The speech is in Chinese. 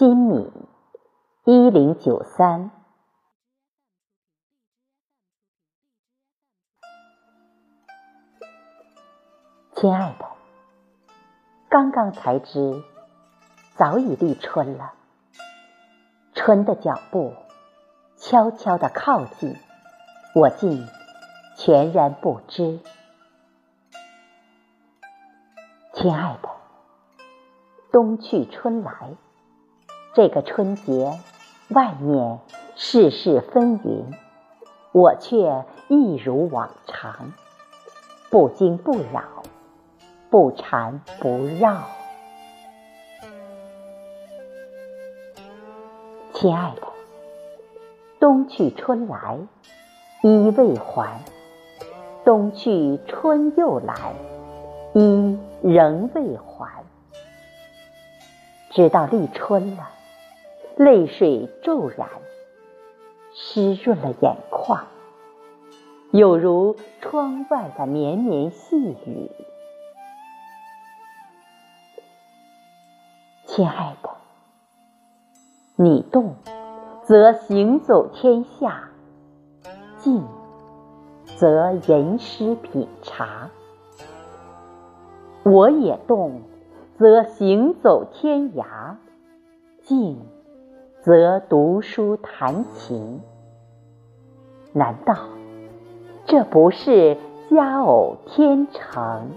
金敏，一零九三。亲爱的，刚刚才知，早已立春了。春的脚步悄悄地靠近，我竟全然不知。亲爱的，冬去春来，这个春节，外面世事纷纭，我却一如往常，不惊不扰。不缠不绕，亲爱的，冬去春来衣未还，冬去春又来衣仍未还。直到立春了，泪水骤然湿润了眼眶，有如窗外的绵绵细雨。亲爱的，你动，则行走天下；静，则吟诗品茶。我也动，则行走天涯；静，则读书弹琴。难道这不是佳偶天成？